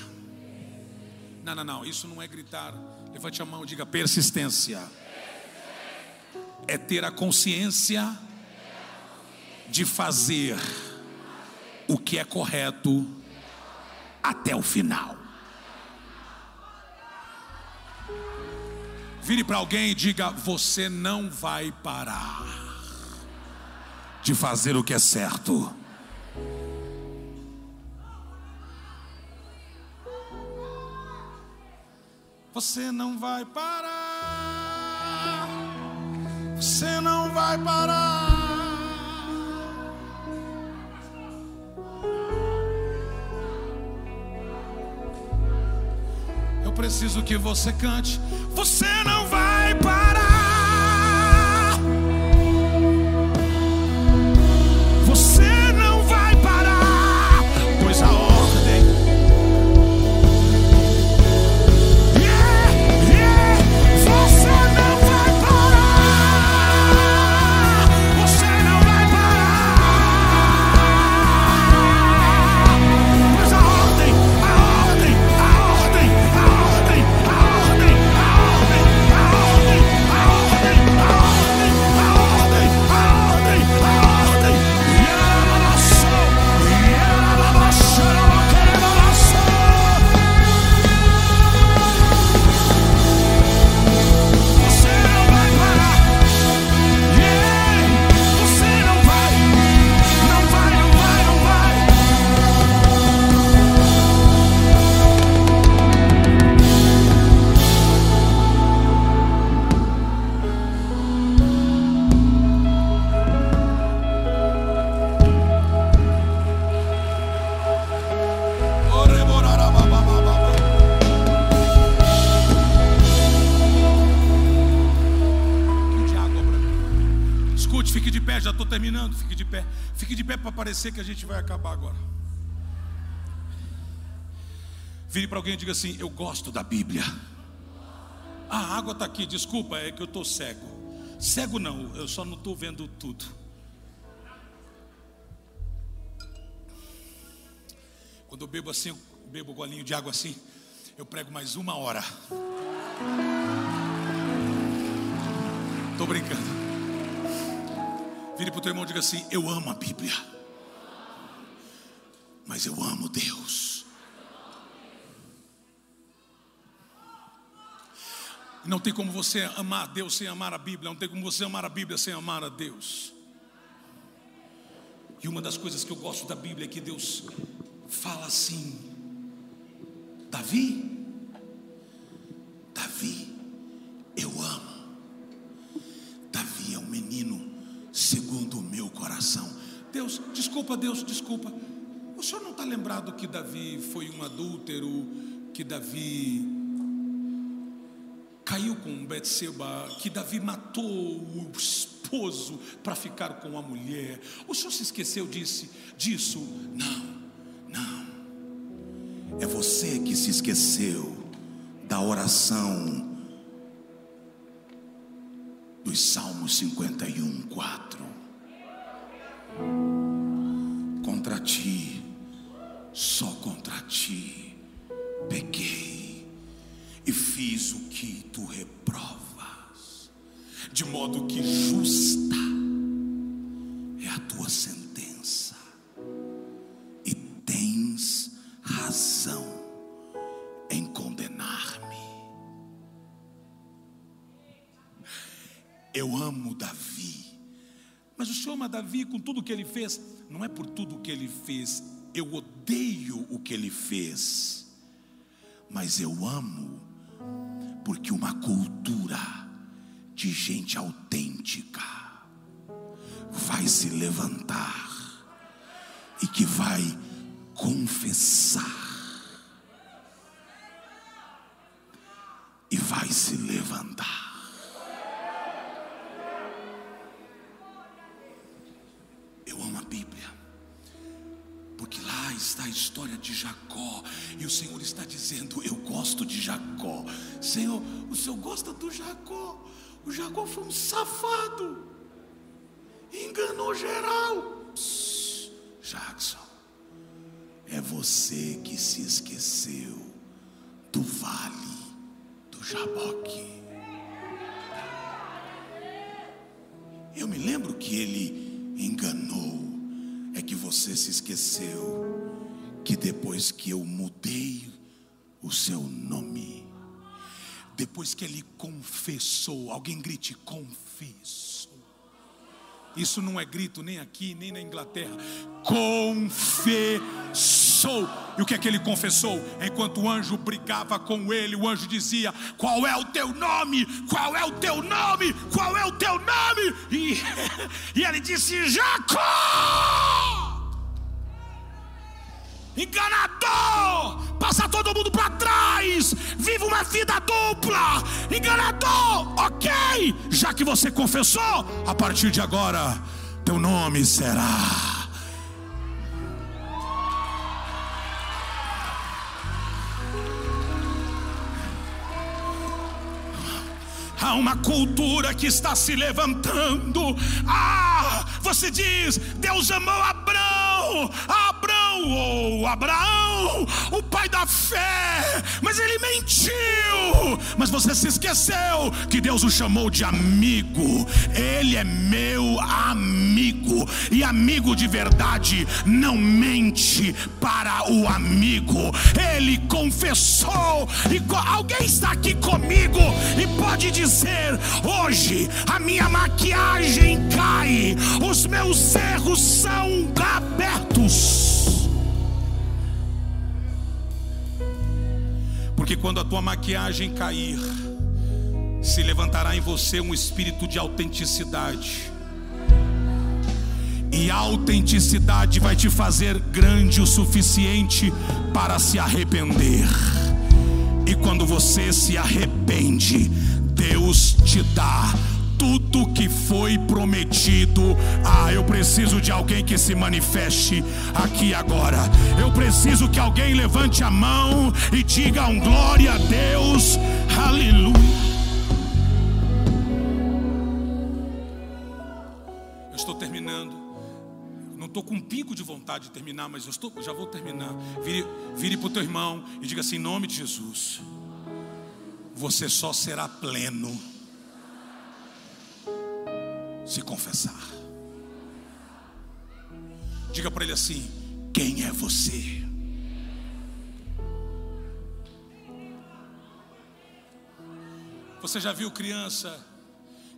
Não, não, não. Isso não é gritar. Levante a mão. Diga persistência. É ter a consciência de fazer o que é correto até o final. Vire para alguém e diga: Você não vai parar de fazer o que é certo. Você não vai parar. Você não vai parar. Preciso que você cante. Você não vai parar. Acabar agora. Vire para alguém e diga assim: Eu gosto da Bíblia. A água está aqui, desculpa, é que eu estou cego. Cego não, eu só não estou vendo tudo. Quando eu bebo assim, eu bebo um golinho de água assim, eu prego mais uma hora. Estou brincando. Vire para o teu irmão e diga assim: Eu amo a Bíblia, mas eu amo Deus. Não tem como você amar Deus sem amar a Bíblia, não tem como você amar a Bíblia sem amar a Deus. E uma das coisas que eu gosto da Bíblia é que Deus fala assim: Davi, Davi, eu amo. Davi é um menino segundo o meu coração. Deus, desculpa, Deus, desculpa. Senhor não está lembrado que Davi foi um adúltero, que Davi caiu com Betseba, que Davi matou o esposo para ficar com a mulher. O senhor se esqueceu disse, disso? Não, não. É você que se esqueceu da oração dos Salmos 51, 4. Tu reprovas, de modo que justa é a tua sentença, e tens razão em condenar-me. Eu amo Davi, mas o Senhor ama Davi com tudo o que ele fez, não é por tudo o que ele fez, eu odeio o que ele fez, mas eu amo, porque uma cultura de gente autêntica vai se levantar e que vai confessar e vai se levantar. Eu amo a Bíblia, porque lá está a história de Jacó, e o Senhor está dizendo: Eu gosto de Jacó. Senhor, o Senhor gosta do Jacó. O Jacó foi um safado, enganou geral. Psst, Jackson, é você que se esqueceu do vale do Jaboque. Eu me lembro que ele enganou, é que você se esqueceu que depois que eu mudei o seu nome, depois que ele confessou, alguém grite confessou. Isso não é grito nem aqui, nem na Inglaterra. Confessou. E o que é que ele confessou? Enquanto o anjo brigava com ele, o anjo dizia: Qual é o teu nome? Qual é o teu nome? Qual é o teu nome? E, e ele disse: Jacó! Enganador! Passa todo mundo para trás! Vive uma vida dupla! Enganador! Ok! Já que você confessou, a partir de agora, teu nome será. Há uma cultura que está se levantando. Ah, você diz: Deus amou Abraão, Abraão, ou Abraão, o pai da fé, mas ele mentiu. Mas você se esqueceu que Deus o chamou de amigo. Ele é meu amigo, e amigo de verdade não mente para o amigo. Ele confessou, e alguém está aqui comigo e pode dizer hoje a minha maquiagem cai, os meus erros são abertos. Porque quando a tua maquiagem cair, se levantará em você um espírito de autenticidade. E a autenticidade vai te fazer grande o suficiente para se arrepender. E quando você se arrepende, Deus te dá tudo que foi prometido. Ah, eu preciso de alguém que se manifeste aqui agora. Eu preciso que alguém levante a mão e diga um glória a Deus. Aleluia. Eu estou terminando. Não estou com um pico de vontade de terminar, mas eu estou, já vou terminar. Vire, vire para o teu irmão e diga assim: em nome de Jesus, você só será pleno se confessar. Diga para ele assim: quem é você? Você já viu criança?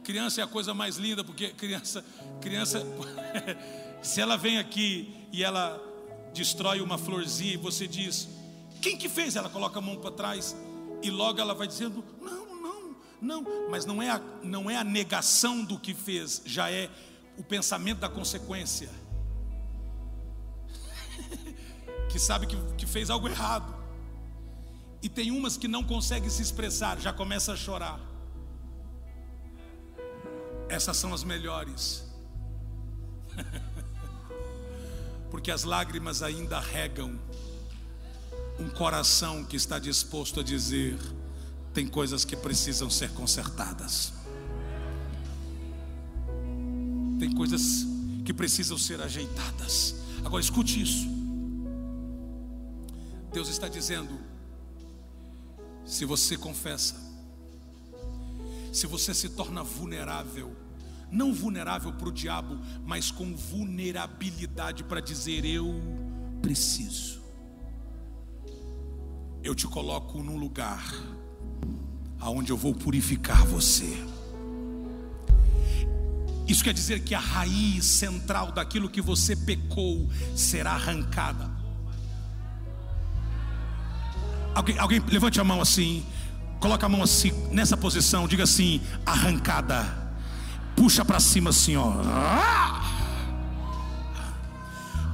Criança é a coisa mais linda, porque criança, criança, se ela vem aqui e ela destrói uma florzinha e você diz, quem que fez? Ela coloca a mão para trás e logo ela vai dizendo, não, não, não, mas não é a, não é a negação do que fez, já é o pensamento da consequência, que sabe que, que fez algo errado. E tem umas que não conseguem se expressar, já começa a chorar. Essas são as melhores. Porque as lágrimas ainda regam um coração que está disposto a dizer: tem coisas que precisam ser consertadas. Tem coisas que precisam ser ajeitadas. Agora escute isso. Deus está dizendo: se você confessa, se você se torna vulnerável, não vulnerável para o diabo, mas com vulnerabilidade para dizer: Eu preciso. Eu te coloco num lugar aonde eu vou purificar você. Isso quer dizer que a raiz central daquilo que você pecou será arrancada. Alguém, alguém levante a mão assim, coloca a mão assim, nessa posição, diga assim: arrancada. Puxa para cima assim, ó.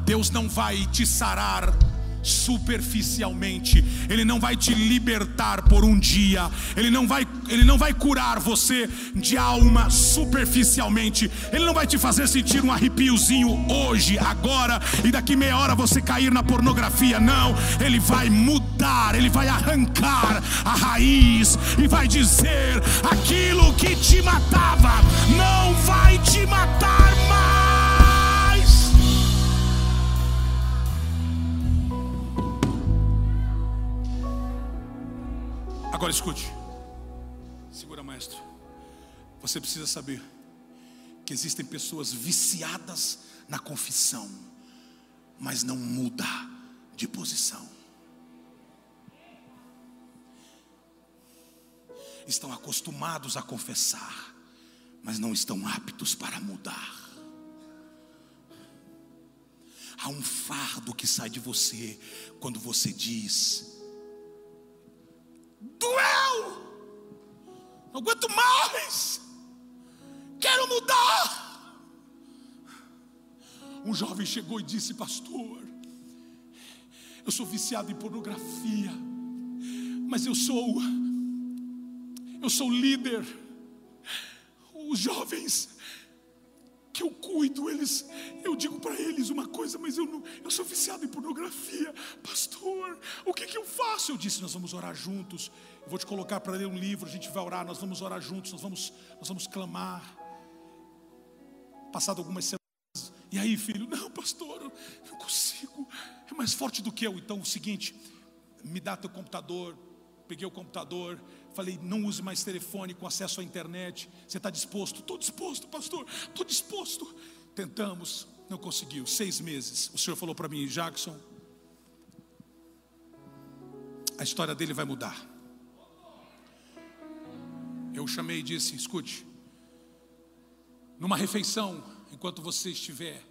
Deus não vai te sarar superficialmente. Ele não vai te libertar por um dia. Ele não vai ele não vai curar você de alma superficialmente. Ele não vai te fazer sentir um arrepiozinho hoje, agora e daqui meia hora você cair na pornografia. Não, ele vai mudar, ele vai arrancar a raiz e vai dizer: aquilo que te matava não vai te matar mais. Agora escute. Segura, maestro. Você precisa saber que existem pessoas viciadas na confissão, mas não muda de posição. Estão acostumados a confessar, mas não estão aptos para mudar. Há um fardo que sai de você quando você diz: Doeu! Não aguento mais. Quero mudar. Um jovem chegou e disse: Pastor, eu sou viciado em pornografia, mas eu sou, eu sou líder. Os jovens que eu cuido, eles, eu digo para eles uma coisa, mas eu não, eu sou viciado em pornografia, pastor. O que que eu faço? Eu disse, nós vamos orar juntos. Eu vou te colocar para ler um livro, a gente vai orar, nós vamos orar juntos, nós vamos, nós vamos clamar. Passado algumas semanas, e aí, filho? Não, pastor, eu consigo. É mais forte do que eu. Então, o seguinte, me dá teu computador. Peguei o computador, falei, não use mais telefone com acesso à internet. Você está disposto? Estou disposto, pastor, estou disposto. Tentamos, não conseguiu. Seis meses. O senhor falou para mim, Jackson, a história dele vai mudar. Eu chamei e disse: escute, numa refeição, enquanto você estiver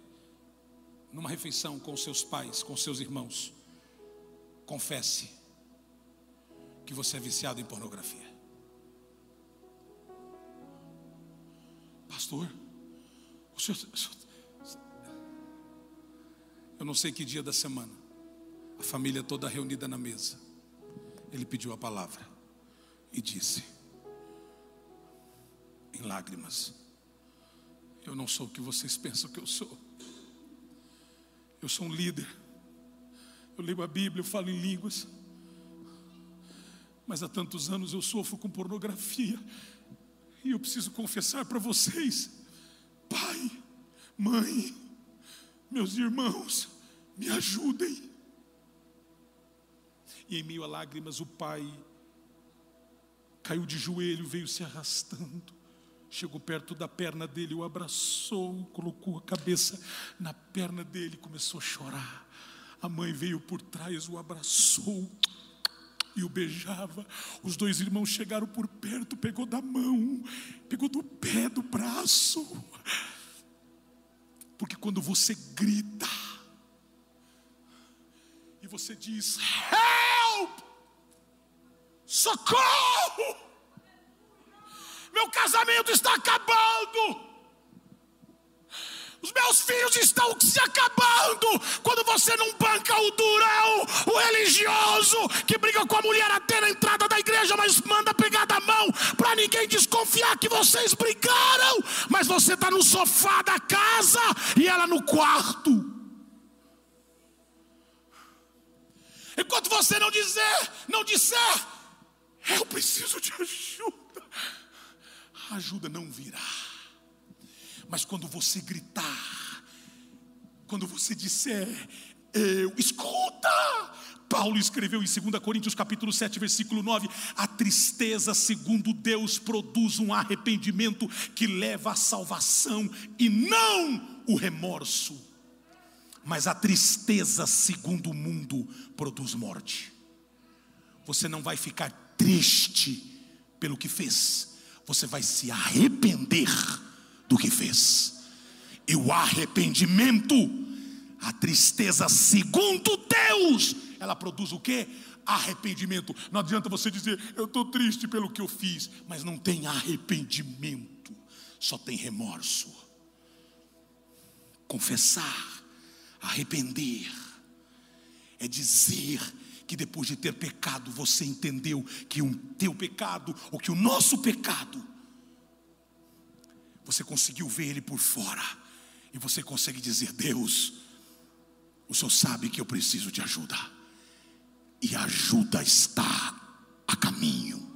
numa refeição com seus pais, com seus irmãos, confesse que você é viciado em pornografia. Pastor, o senhor, o senhor, eu não sei que dia da semana, a família toda reunida na mesa, ele pediu a palavra e disse: em lágrimas. Eu não sou o que vocês pensam que eu sou. Eu sou um líder. Eu leio a Bíblia, eu falo em línguas. Mas há tantos anos eu sofro com pornografia. E eu preciso confessar para vocês, pai, mãe, meus irmãos, me ajudem. E em meio a lágrimas, o pai caiu de joelho, veio se arrastando. Chegou perto da perna dele, o abraçou, colocou a cabeça na perna dele, começou a chorar. A mãe veio por trás, o abraçou e o beijava. Os dois irmãos chegaram por perto, pegou da mão, pegou do pé, do braço. Porque quando você grita e você diz: Help! Socorro! Meu casamento está acabando. Os meus filhos estão se acabando. Quando você não banca o durão, o religioso, que briga com a mulher até na entrada da igreja, mas manda pegar da mão para ninguém desconfiar que vocês brigaram. Mas você está no sofá da casa e ela no quarto. Enquanto você não dizer, não disser, eu preciso de ajuda a ajuda não virá. Mas quando você gritar, quando você disser, eu, escuta! Paulo escreveu em 2 Coríntios capítulo 7, versículo 9: a tristeza, segundo Deus, produz um arrependimento que leva à salvação e não o remorso. Mas a tristeza, segundo o mundo, produz morte. Você não vai ficar triste pelo que fez, você vai se arrepender do que fez. E o arrependimento, a tristeza segundo Deus, ela produz o que? Arrependimento. Não adianta você dizer, eu estou triste pelo que eu fiz, mas não tem arrependimento, só tem remorso. Confessar, arrepender, é dizer que depois de ter pecado, você entendeu que o teu pecado, ou que o nosso pecado, você conseguiu ver ele por fora. E você consegue dizer: Deus, o Senhor sabe que eu preciso de ajuda. E a ajuda está a caminho.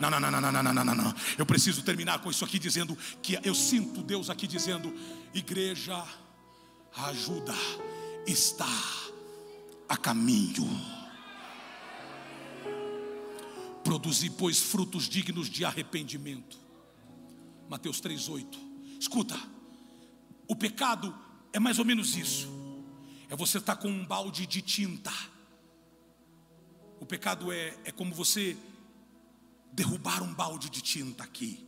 Não, não, não, não, não, não, não, não, não. Eu preciso terminar com isso aqui dizendo que eu sinto Deus aqui dizendo: igreja, a ajuda está a caminho. Produzir pois, frutos dignos de arrependimento. Mateus 3,8. Escuta, o pecado é mais ou menos isso. É você estar tá com um balde de tinta. O pecado é, é como você derrubar um balde de tinta aqui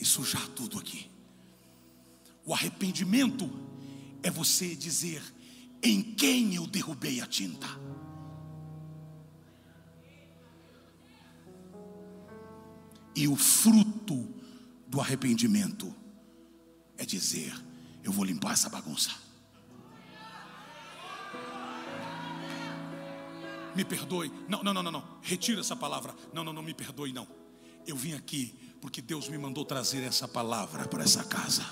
e sujar tudo aqui. O arrependimento é você dizer: em quem eu derrubei a tinta. E o fruto do arrependimento é dizer: eu vou limpar essa bagunça. Me perdoe. Não, não, não, não, não. Retira essa palavra. Não, não, não me perdoe, não. Eu vim aqui porque Deus me mandou trazer essa palavra para essa casa.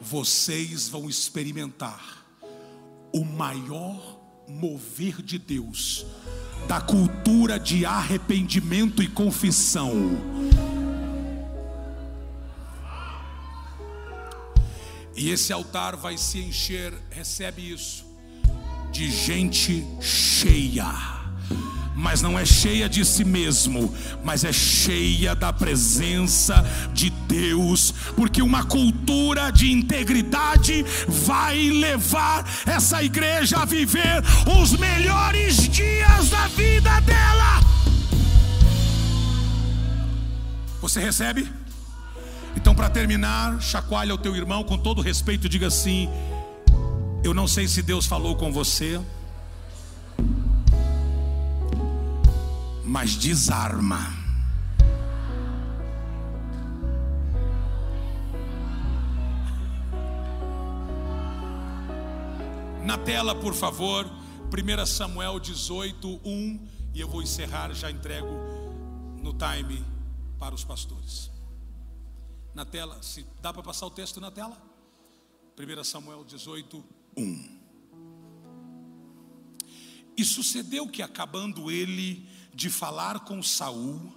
Vocês vão experimentar o maior mover de Deus, da cultura de arrependimento e confissão. E esse altar vai se encher, recebe isso, de gente cheia mas não é cheia de si mesmo, mas é cheia da presença de Deus, porque uma cultura de integridade vai levar essa igreja a viver os melhores dias da vida dela. Você recebe? Então, para terminar, chacoalha o teu irmão com todo respeito, diga assim: Eu não sei se Deus falou com você. Mas desarma. Na tela, por favor, 1 Samuel 18, 1, e eu vou encerrar, já entrego no time para os pastores. Na tela, se dá para passar o texto na tela? 1 Samuel 18, 1. E sucedeu que, acabando ele de falar com Saul,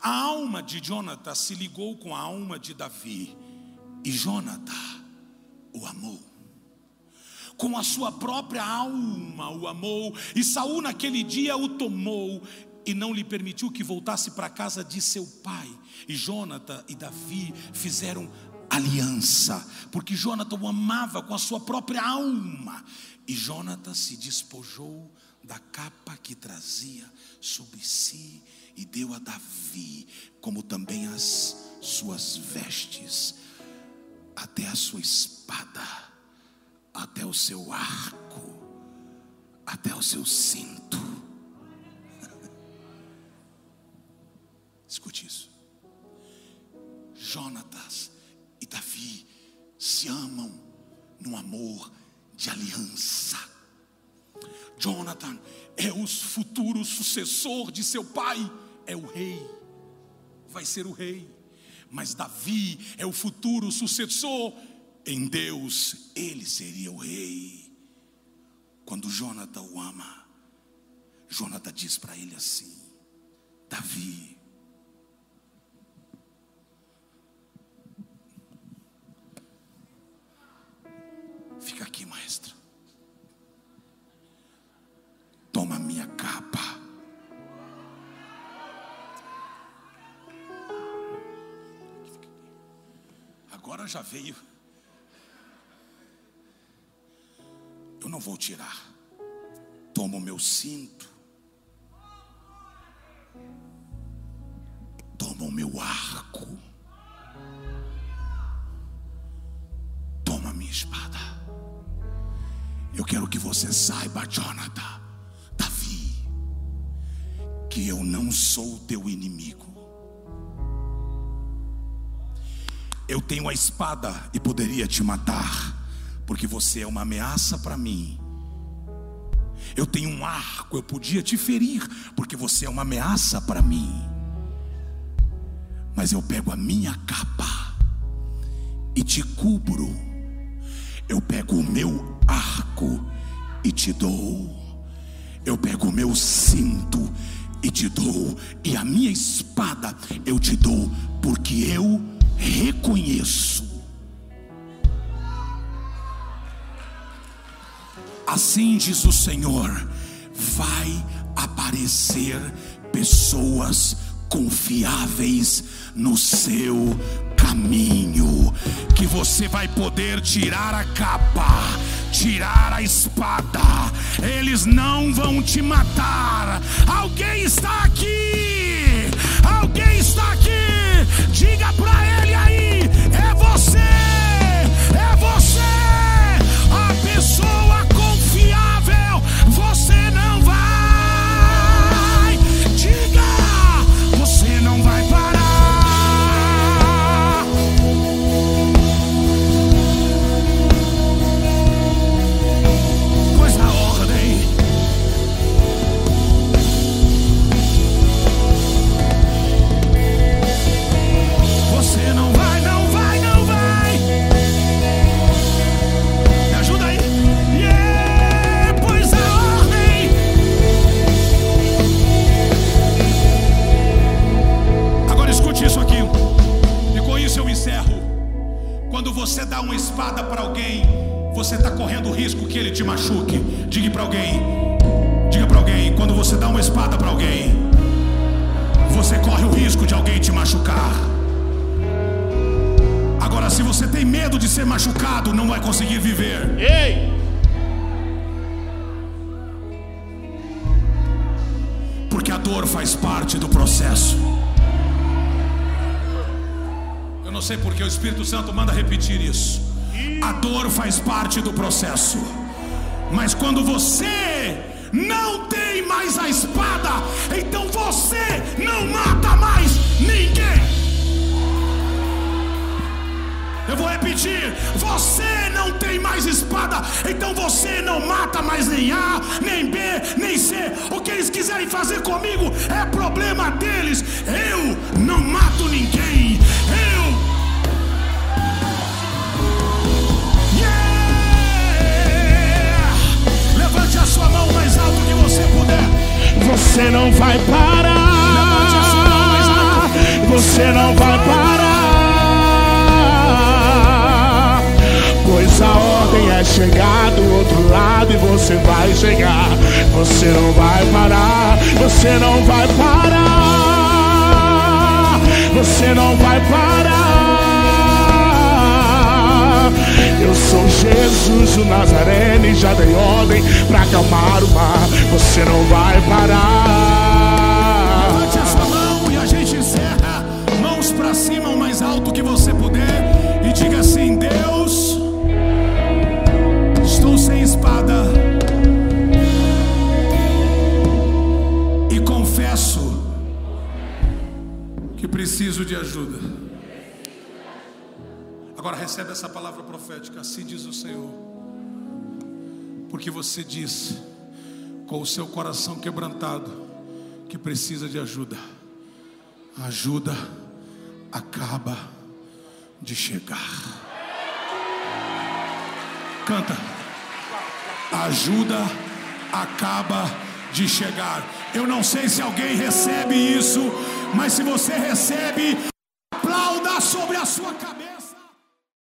a alma de Jonathan se ligou com a alma de Davi, e Jonathan o amou. Com a sua própria alma o amou, e Saul naquele dia o tomou e não lhe permitiu que voltasse para a casa de seu pai. E Jonathan e Davi fizeram aliança, porque Jonathan o amava com a sua própria alma. E Jonathan se despojou da capa que trazia sobre si e deu a Davi, como também as suas vestes, até a sua espada, até o seu arco, até o seu cinto. Escute isso. Jonatas e Davi se amam no amor de aliança. Jonathan é o futuro sucessor de seu pai, é o rei, vai ser o rei. Mas Davi é o futuro sucessor, em Deus ele seria o rei. Quando Jonathan o ama, Jonathan diz para ele assim: Davi, Fica aqui, maestro. Toma minha capa. Agora já veio. Eu não vou tirar. Toma o meu cinto. Toma o meu arco. Toma a minha espada. Eu quero que você saiba, Jonathan, que eu não sou teu inimigo. Eu tenho a espada e poderia te matar, porque você é uma ameaça para mim. Eu tenho um arco, eu podia te ferir, porque você é uma ameaça para mim. Mas eu pego a minha capa e te cubro. Eu pego o meu arco e te dou. Eu pego o meu cinto e te dou, e a minha espada eu te dou, porque eu reconheço. Assim diz o Senhor: vai aparecer pessoas confiáveis no seu caminho, que você vai poder tirar a capa tirar a espada, eles não vão te matar. Alguém está aqui, alguém está aqui, diga para Quando você dá uma espada para alguém, você está correndo o risco que ele te machuque. Diga para alguém, diga para alguém, quando você dá uma espada para alguém, você corre o risco de alguém te machucar. Agora, se você tem medo de ser machucado, não vai conseguir viver. Ei! Porque a dor faz parte do processo. Espírito Santo manda repetir isso. A dor faz parte do processo. Mas quando você não tem mais a espada, então você não mata mais ninguém. Eu vou repetir: você não tem mais espada, então você não mata mais nem A, nem B, nem C. O que eles quiserem fazer comigo é problema deles. Eu não mato ninguém. Você não vai parar. Você não vai parar. Pois a ordem é chegar do outro lado e você vai chegar. Você não vai parar. Você não vai parar. Você não vai parar. Eu sou Jesus o Nazareno e já dei ordem para acalmar o mar. Você não vai parar. Levante a sua mão e a gente encerra. Mãos para cima, o mais alto que você puder. E diga assim: Deus, estou sem espada. E confesso que preciso de ajuda. Agora recebe essa palavra profética. Assim diz o Senhor. Porque você diz com o seu coração quebrantado que precisa de ajuda. A ajuda acaba de chegar. Canta. A ajuda acaba de chegar. Eu não sei se alguém recebe isso, mas se você recebe, aplauda sobre a sua cabeça.